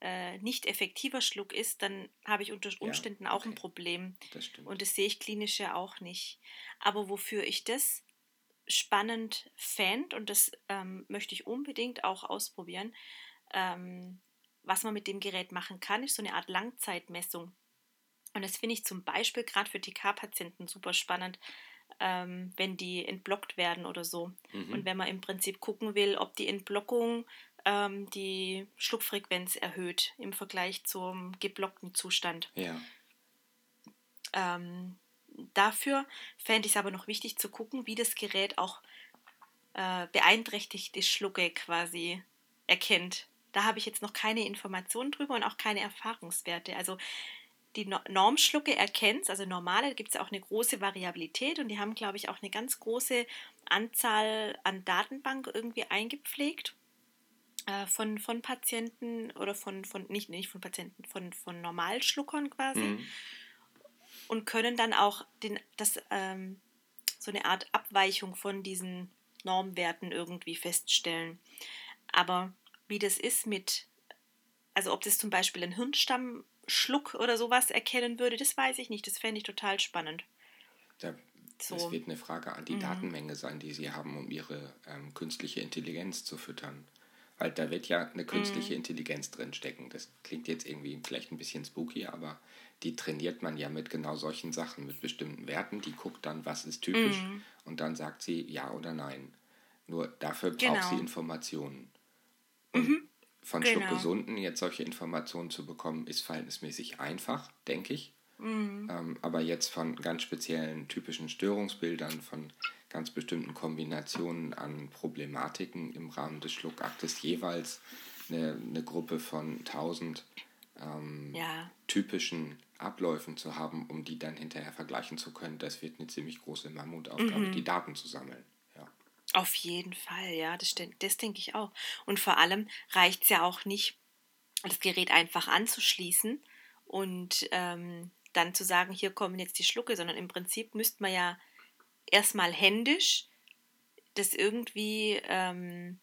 Speaker 1: äh, nicht effektiver Schluck ist, dann habe ich unter Umständen ja, okay. auch ein Problem. Das stimmt. Und das sehe ich klinisch ja auch nicht. Aber wofür ich das spannend fände, und das ähm, möchte ich unbedingt auch ausprobieren, ähm, was man mit dem Gerät machen kann, ist so eine Art Langzeitmessung. Und das finde ich zum Beispiel gerade für TK-Patienten super spannend, ähm, wenn die entblockt werden oder so. Mhm. Und wenn man im Prinzip gucken will, ob die Entblockung ähm, die Schluckfrequenz erhöht im Vergleich zum geblockten Zustand. Ja. Ähm, dafür fände ich es aber noch wichtig zu gucken, wie das Gerät auch äh, beeinträchtigte Schlucke quasi erkennt. Da habe ich jetzt noch keine Informationen drüber und auch keine Erfahrungswerte. Also die Normschlucke erkennt, also normale, gibt es auch eine große Variabilität und die haben, glaube ich, auch eine ganz große Anzahl an Datenbank irgendwie eingepflegt äh, von, von Patienten oder von, von nicht, nicht von Patienten, von, von Normalschluckern quasi. Mhm. Und können dann auch den, das, ähm, so eine Art Abweichung von diesen Normwerten irgendwie feststellen. Aber wie das ist mit, also ob das zum Beispiel ein Hirnstammschluck oder sowas erkennen würde, das weiß ich nicht. Das fände ich total spannend.
Speaker 2: Ja, so. Das wird eine Frage an die mhm. Datenmenge sein, die Sie haben, um Ihre ähm, künstliche Intelligenz zu füttern. Weil da wird ja eine künstliche mhm. Intelligenz drin stecken. Das klingt jetzt irgendwie vielleicht ein bisschen spooky, aber die trainiert man ja mit genau solchen Sachen, mit bestimmten Werten. Die guckt dann, was ist typisch mhm. und dann sagt sie ja oder nein. Nur dafür braucht genau. sie Informationen. Und mhm. von genau. Schluckgesunden jetzt solche Informationen zu bekommen, ist verhältnismäßig einfach, denke ich. Mhm. Ähm, aber jetzt von ganz speziellen typischen Störungsbildern, von ganz bestimmten Kombinationen an Problematiken im Rahmen des Schluckaktes jeweils eine, eine Gruppe von 1000 ähm, ja. typischen Abläufen zu haben, um die dann hinterher vergleichen zu können, das wird eine ziemlich große Mammutaufgabe, mhm. die Daten zu sammeln. Ja.
Speaker 1: Auf jeden Fall, ja, das, das denke ich auch. Und vor allem reicht es ja auch nicht, das Gerät einfach anzuschließen und ähm, dann zu sagen, hier kommen jetzt die Schlucke, sondern im Prinzip müsste man ja erstmal händisch das irgendwie ähm,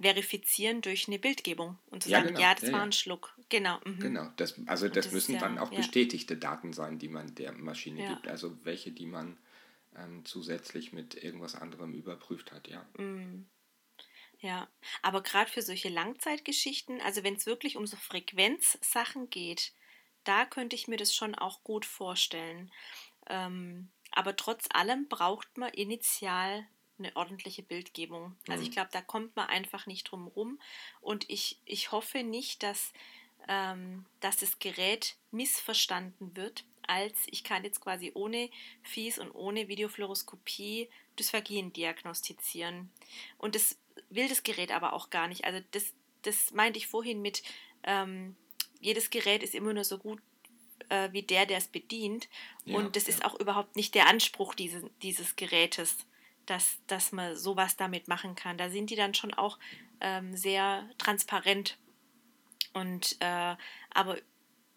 Speaker 1: verifizieren durch eine Bildgebung und zu ja, sagen, genau. ja, das ja, war ein Schluck. Genau.
Speaker 2: Mhm. Genau, das, also das, das müssen dann auch bestätigte Daten sein, die man der Maschine gibt. Also welche, die man ähm, zusätzlich mit irgendwas anderem überprüft hat, ja. Mhm.
Speaker 1: Ja, aber gerade für solche Langzeitgeschichten, also wenn es wirklich um so Frequenzsachen geht, da könnte ich mir das schon auch gut vorstellen. Ähm, aber trotz allem braucht man initial eine ordentliche Bildgebung. Also ich mhm. glaube, da kommt man einfach nicht drum rum. Und ich, ich hoffe nicht, dass, ähm, dass das Gerät missverstanden wird, als ich kann jetzt quasi ohne Fies und ohne Videofluoroskopie Dysphagien diagnostizieren. Und das will das Gerät aber auch gar nicht. Also das, das meinte ich vorhin mit, ähm, jedes Gerät ist immer nur so gut äh, wie der, der es bedient. Ja, und das ja. ist auch überhaupt nicht der Anspruch dieses, dieses Gerätes, dass, dass man sowas damit machen kann. Da sind die dann schon auch ähm, sehr transparent. Und äh, aber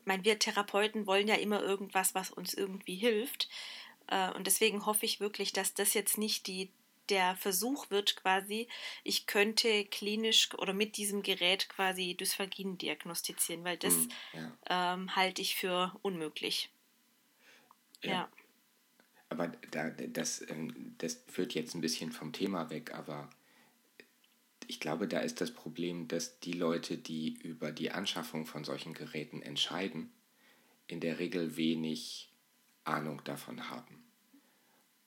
Speaker 1: mein, wir Therapeuten wollen ja immer irgendwas, was uns irgendwie hilft. Äh, und deswegen hoffe ich wirklich, dass das jetzt nicht die der Versuch wird quasi, ich könnte klinisch oder mit diesem Gerät quasi Dysphagien diagnostizieren, weil das mm, ja. ähm, halte ich für unmöglich.
Speaker 2: Ja. ja. Aber da, das, ähm, das führt jetzt ein bisschen vom Thema weg, aber ich glaube, da ist das Problem, dass die Leute, die über die Anschaffung von solchen Geräten entscheiden, in der Regel wenig Ahnung davon haben.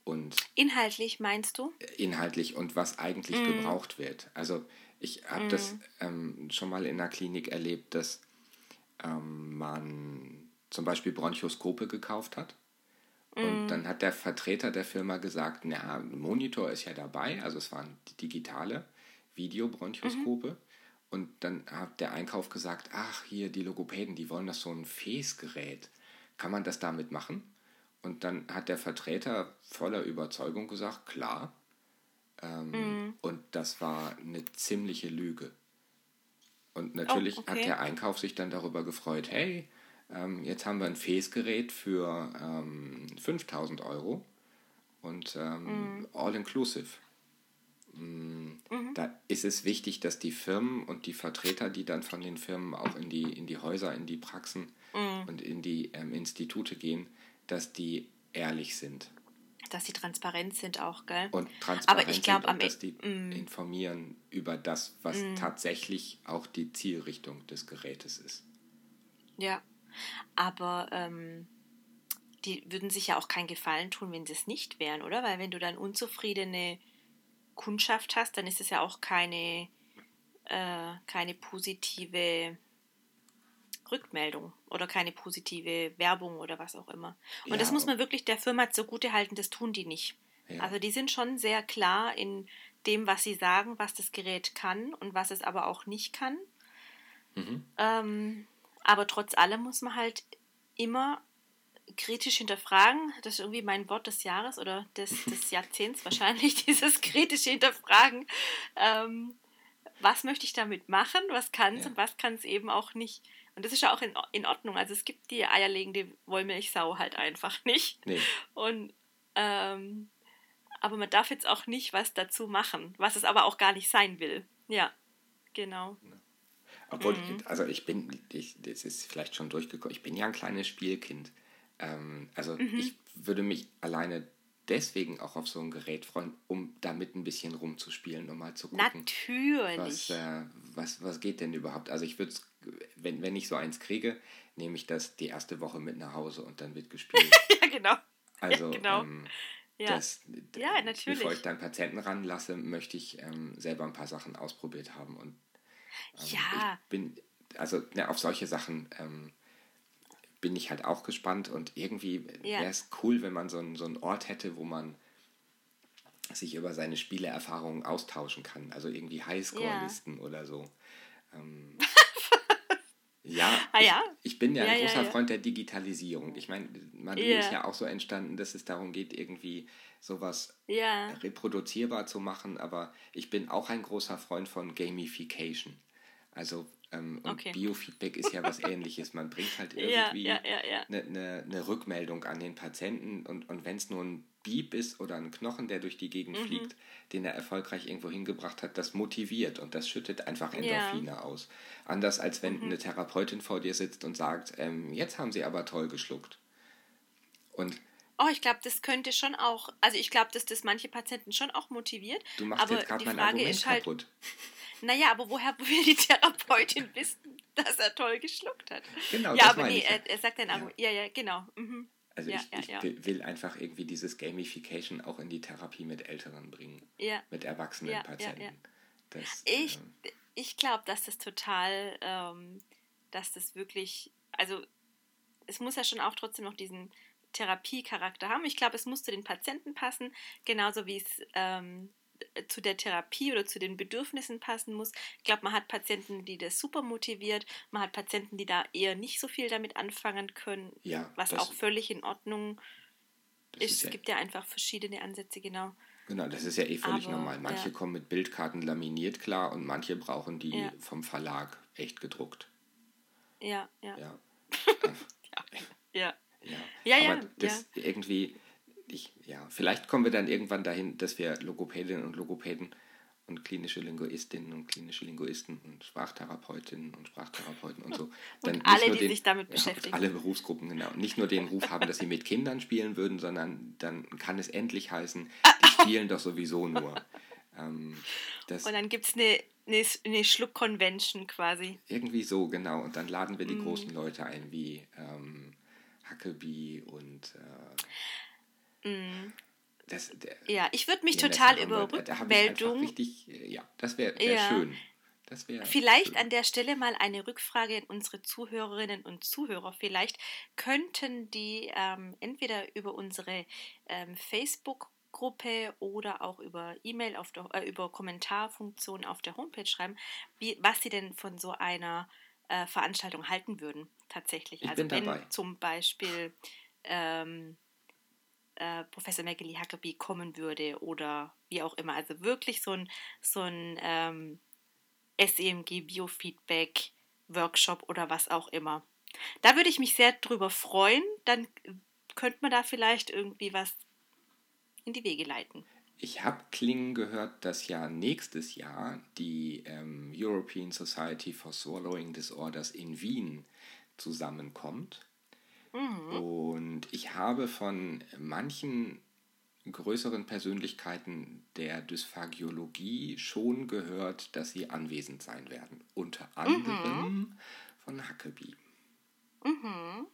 Speaker 2: Und
Speaker 1: inhaltlich meinst du?
Speaker 2: Inhaltlich und was eigentlich mm. gebraucht wird. Also ich habe mm. das ähm, schon mal in der Klinik erlebt, dass ähm, man zum Beispiel Bronchoskope gekauft hat. Und mm. dann hat der Vertreter der Firma gesagt, na, Monitor ist ja dabei, also es waren digitale Videobronchoskope. Mhm. Und dann hat der Einkauf gesagt, ach, hier die Logopäden, die wollen das so ein Fäßgerät. Kann man das damit machen? Und dann hat der Vertreter voller Überzeugung gesagt, klar. Ähm, mhm. Und das war eine ziemliche Lüge. Und natürlich oh, okay. hat der Einkauf sich dann darüber gefreut, hey, ähm, jetzt haben wir ein Fäßgerät für ähm, 5000 Euro und ähm, mhm. all inclusive. Mm, mhm. Da ist es wichtig, dass die Firmen und die Vertreter, die dann von den Firmen auch in die, in die Häuser, in die Praxen mhm. und in die ähm, Institute gehen, dass die ehrlich sind.
Speaker 1: Dass sie transparent sind auch, gell?
Speaker 2: Und transparent Aber ich glaub, sind dass die mm. informieren über das, was mm. tatsächlich auch die Zielrichtung des Gerätes ist.
Speaker 1: Ja, aber ähm, die würden sich ja auch keinen Gefallen tun, wenn sie es nicht wären, oder? Weil wenn du dann unzufriedene Kundschaft hast, dann ist es ja auch keine, äh, keine positive Rückmeldung oder keine positive Werbung oder was auch immer. Und ja, das muss man wirklich der Firma zugute halten, das tun die nicht. Ja. Also die sind schon sehr klar in dem, was sie sagen, was das Gerät kann und was es aber auch nicht kann. Mhm. Ähm, aber trotz allem muss man halt immer kritisch hinterfragen. Das ist irgendwie mein Wort des Jahres oder des, <laughs> des Jahrzehnts wahrscheinlich, <laughs> dieses kritische Hinterfragen. Ähm, was möchte ich damit machen? Was kann es ja. und was kann es eben auch nicht? Und das ist ja auch in, in Ordnung. Also es gibt die eierlegende Wollmilchsau halt einfach <laughs> nicht. Nee. Und ähm, aber man darf jetzt auch nicht was dazu machen, was es aber auch gar nicht sein will. Ja, genau.
Speaker 2: Obwohl, mhm. also ich bin, ich, das ist vielleicht schon durchgekommen, ich bin ja ein kleines Spielkind. Ähm, also mhm. ich würde mich alleine deswegen auch auf so ein Gerät freuen, um damit ein bisschen rumzuspielen, um mal zu gucken. Natürlich. Was, äh, was, was geht denn überhaupt? Also ich würde es wenn, wenn ich so eins kriege, nehme ich das die erste Woche mit nach Hause und dann wird gespielt. <laughs> ja, genau. Also, ja, <laughs> genau. Ähm, ja. Das, ja, natürlich. Bevor ich dann Patienten ranlasse, möchte ich ähm, selber ein paar Sachen ausprobiert haben. Und ähm, ja. ich bin, also ne, auf solche Sachen ähm, bin ich halt auch gespannt und irgendwie ja. wäre es cool, wenn man so, ein, so einen Ort hätte, wo man sich über seine Spieleerfahrungen austauschen kann. Also irgendwie Highscore-Listen ja. oder so. Ähm, <laughs> Ja, ah, ja? Ich, ich, bin ja, ja ein großer Freund der Digitalisierung. Ich meine, man ist ja auch so entstanden, dass es darum geht, irgendwie sowas reproduzierbar zu machen, aber ich bin auch ein großer Freund von Gamification. Also ähm, und okay. Biofeedback ist ja was <laughs> ähnliches. Man bringt halt irgendwie eine ja, ne, ne, ne Rückmeldung an den Patienten und, und wenn es nur ein Beep ist oder ein Knochen, der durch die Gegend mhm. fliegt, den er erfolgreich irgendwo hingebracht hat, das motiviert und das schüttet einfach Endorphine ja. aus. Anders als wenn mhm. eine Therapeutin vor dir sitzt und sagt, ähm, jetzt haben sie aber toll geschluckt. Und
Speaker 1: Oh, ich glaube, das könnte schon auch, also ich glaube, dass das manche Patienten schon auch motiviert. Du machst aber jetzt gerade mein Frage Argument halt, kaputt. Naja, aber woher <laughs> will die Therapeutin wissen, dass er toll geschluckt hat? Genau, ja, aber nee, er, er, sagt dann Argument. Ja. ja, ja, genau. Mhm.
Speaker 2: Also ja, ich, ja, ich will einfach irgendwie dieses Gamification auch in die Therapie mit Älteren bringen. Ja. Mit erwachsenen Patienten.
Speaker 1: Das, ich ähm, ich glaube, dass das total, ähm, dass das wirklich, also es muss ja schon auch trotzdem noch diesen Therapiecharakter haben. Ich glaube, es muss zu den Patienten passen, genauso wie es ähm, äh, zu der Therapie oder zu den Bedürfnissen passen muss. Ich glaube, man hat Patienten, die das super motiviert, man hat Patienten, die da eher nicht so viel damit anfangen können, ja, was auch völlig in Ordnung ist. ist ja, es gibt ja einfach verschiedene Ansätze, genau.
Speaker 2: Genau, das ist ja eh völlig Aber, normal. Manche ja. kommen mit Bildkarten laminiert klar und manche brauchen die ja. vom Verlag echt gedruckt.
Speaker 1: Ja, ja.
Speaker 2: Ja. <laughs>
Speaker 1: ja.
Speaker 2: ja. ja. Aber das irgendwie, ich, ja, vielleicht kommen wir dann irgendwann dahin, dass wir Logopädinnen und Logopäden und klinische Linguistinnen und klinische Linguisten und Sprachtherapeutinnen und Sprachtherapeuten und <laughs> so. Dann und alle, die den, sich damit beschäftigen. alle Berufsgruppen, genau. Nicht nur den Ruf haben, dass sie mit Kindern spielen würden, sondern dann kann es endlich heißen, die <laughs> spielen doch sowieso nur. Ähm,
Speaker 1: und dann gibt es eine, eine, eine Schluck-Convention quasi.
Speaker 2: Irgendwie so, genau. Und dann laden wir die mm. großen Leute ein, wie ähm, Huckabee und äh,
Speaker 1: mm. Das, der, ja, ich würde mich total über
Speaker 2: Rückmeldung. Richtig, äh, ja, das wäre wär ja. schön. Das
Speaker 1: wär Vielleicht schön. an der Stelle mal eine Rückfrage an unsere Zuhörerinnen und Zuhörer. Vielleicht könnten die ähm, entweder über unsere ähm, Facebook-Gruppe oder auch über E-Mail, äh, über Kommentarfunktion auf der Homepage schreiben, wie, was sie denn von so einer äh, Veranstaltung halten würden, tatsächlich. Ich also wenn dabei. zum Beispiel ähm, äh, Professor Maggie Huckabee kommen würde oder wie auch immer. Also wirklich so ein, so ein ähm, SEMG Biofeedback Workshop oder was auch immer. Da würde ich mich sehr drüber freuen. Dann könnte man da vielleicht irgendwie was in die Wege leiten.
Speaker 2: Ich habe klingen gehört, dass ja nächstes Jahr die ähm, European Society for Swallowing Disorders in Wien zusammenkommt. Mhm. Und ich habe von manchen größeren Persönlichkeiten der Dysphagiologie schon gehört, dass sie anwesend sein werden. Unter anderem mhm. von Huckabee.
Speaker 1: Mhm.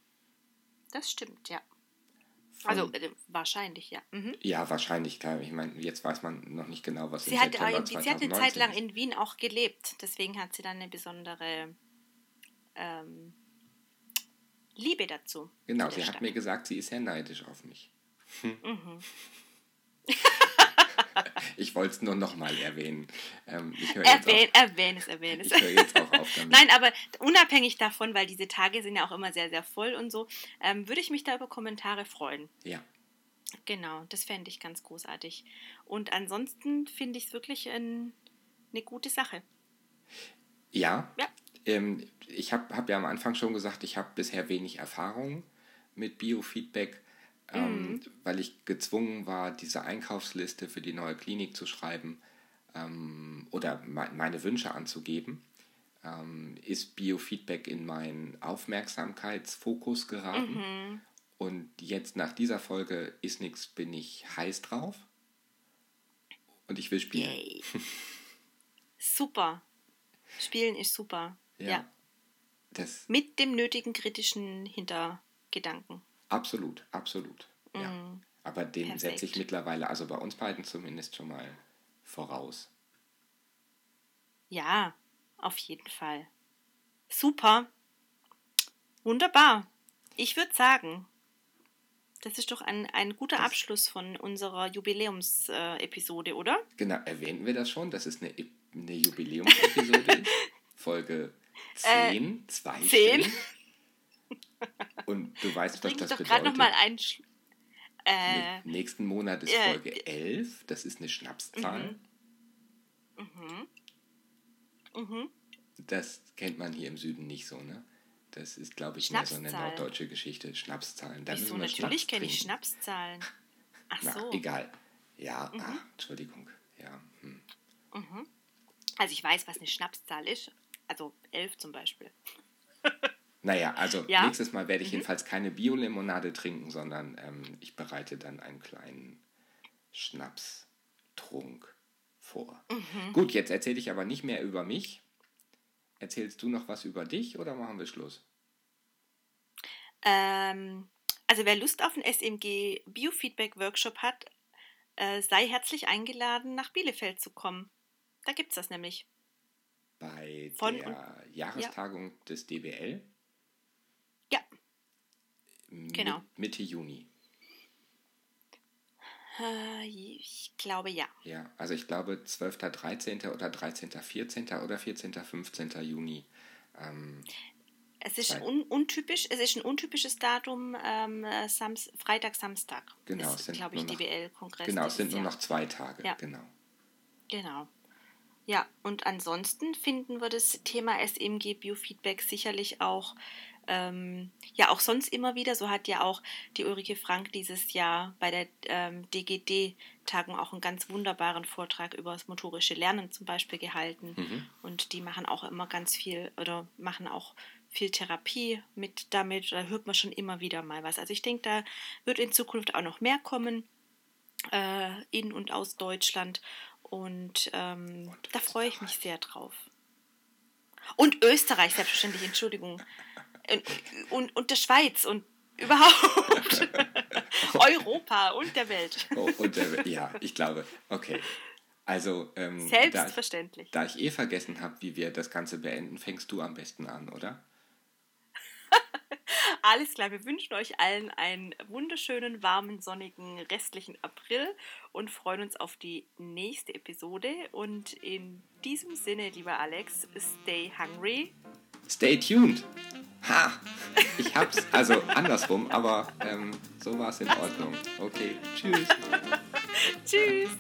Speaker 1: Das stimmt, ja. Von, also äh, wahrscheinlich, ja. Mhm.
Speaker 2: Ja, wahrscheinlich, klar. Ich meine, jetzt weiß man noch nicht genau, was
Speaker 1: sie hat, September Sie hat eine Zeit lang in Wien auch gelebt. Deswegen hat sie dann eine besondere ähm, Liebe dazu.
Speaker 2: Genau, sie hat mir gesagt, sie ist sehr neidisch auf mich. Mhm. <laughs> <laughs> ich wollte es nur nochmal erwähnen. Ähm, ich
Speaker 1: erwähne, auf, erwähne es, erwähne es. Ich höre jetzt auch auf damit. Nein, aber unabhängig davon, weil diese Tage sind ja auch immer sehr, sehr voll und so, ähm, würde ich mich da über Kommentare freuen.
Speaker 2: Ja.
Speaker 1: Genau, das fände ich ganz großartig. Und ansonsten finde ich es wirklich ein, eine gute Sache.
Speaker 2: Ja. ja. Ähm, ich habe hab ja am Anfang schon gesagt, ich habe bisher wenig Erfahrung mit Biofeedback, ähm, mhm. weil ich gezwungen war, diese Einkaufsliste für die neue Klinik zu schreiben ähm, oder me meine Wünsche anzugeben. Ähm, ist Biofeedback in meinen Aufmerksamkeitsfokus geraten. Mhm. Und jetzt nach dieser Folge ist nichts, bin ich heiß drauf. Und ich will spielen. Yay. <laughs>
Speaker 1: super. Spielen ist super. Ja. ja. Das Mit dem nötigen kritischen Hintergedanken.
Speaker 2: Absolut, absolut. Mm. Ja. Aber den setze ich mittlerweile, also bei uns beiden zumindest schon mal voraus.
Speaker 1: Ja, auf jeden Fall. Super. Wunderbar. Ich würde sagen, das ist doch ein, ein guter das Abschluss von unserer Jubiläumsepisode, oder?
Speaker 2: Genau, erwähnen wir das schon, dass es eine, eine Jubiläumsepisode <laughs> Folge 10, 2 10. Und du weißt, was das doch bedeutet. noch mal ein Sch äh, Nächsten Monat ist äh, Folge 11. Das ist eine Schnapszahl. Mhm. Mhm. Mhm. Das kennt man hier im Süden nicht so, ne? Das ist, glaube ich, mehr so eine norddeutsche Geschichte. Schnapszahlen. Da Wieso?
Speaker 1: Natürlich kenne ich Schnapszahlen. Ach
Speaker 2: Na, so. Egal. Ja, mhm. ach, Entschuldigung. Ja. Hm.
Speaker 1: Mhm. Also ich weiß, was eine Schnapszahl ist, also elf zum Beispiel. <laughs>
Speaker 2: Naja, also ja? nächstes Mal werde ich mhm. jedenfalls keine Bio-Limonade trinken, sondern ähm, ich bereite dann einen kleinen Schnapstrunk vor. Mhm. Gut, jetzt erzähle ich aber nicht mehr über mich. Erzählst du noch was über dich oder machen wir Schluss?
Speaker 1: Ähm, also wer Lust auf einen SMG Biofeedback Workshop hat, äh, sei herzlich eingeladen, nach Bielefeld zu kommen. Da gibt es das nämlich
Speaker 2: bei Von der Jahrestagung ja. des DBL.
Speaker 1: Ja. Genau.
Speaker 2: Mitte Juni.
Speaker 1: Äh, ich glaube ja.
Speaker 2: Ja, also ich glaube 12., 13. oder 13., 14. oder 14., 15. Juni. Ähm,
Speaker 1: es ist un untypisch, es ist ein untypisches Datum, ähm, Sams Freitag, Samstag.
Speaker 2: Genau,
Speaker 1: ist,
Speaker 2: glaube ich, DBL-Kongress. Genau, es sind nur noch zwei Tage. Ja. Genau.
Speaker 1: Genau. Ja, und ansonsten finden wir das Thema SMG Biofeedback sicherlich auch ähm, ja auch sonst immer wieder. So hat ja auch die Ulrike Frank dieses Jahr bei der ähm, DGD-Tagung auch einen ganz wunderbaren Vortrag über das motorische Lernen zum Beispiel gehalten. Mhm. Und die machen auch immer ganz viel oder machen auch viel Therapie mit damit. Da hört man schon immer wieder mal was. Also ich denke, da wird in Zukunft auch noch mehr kommen äh, in und aus Deutschland. Und, ähm, und da freue ich mich sehr drauf. Und Österreich, selbstverständlich, Entschuldigung und, und, und der Schweiz und überhaupt <laughs> Europa und der Welt.
Speaker 2: Oh, und der Welt, ja, ich glaube, okay. Also, ähm,
Speaker 1: Selbstverständlich.
Speaker 2: Da ich, da ich eh vergessen habe, wie wir das Ganze beenden, fängst du am besten an, oder? <laughs>
Speaker 1: Alles klar, wir wünschen euch allen einen wunderschönen, warmen, sonnigen restlichen April und freuen uns auf die nächste Episode. Und in diesem Sinne, lieber Alex, stay hungry.
Speaker 2: Stay tuned. Ha! Ich hab's, also andersrum, aber ähm, so war es in Ordnung. Okay, tschüss. <laughs>
Speaker 1: tschüss.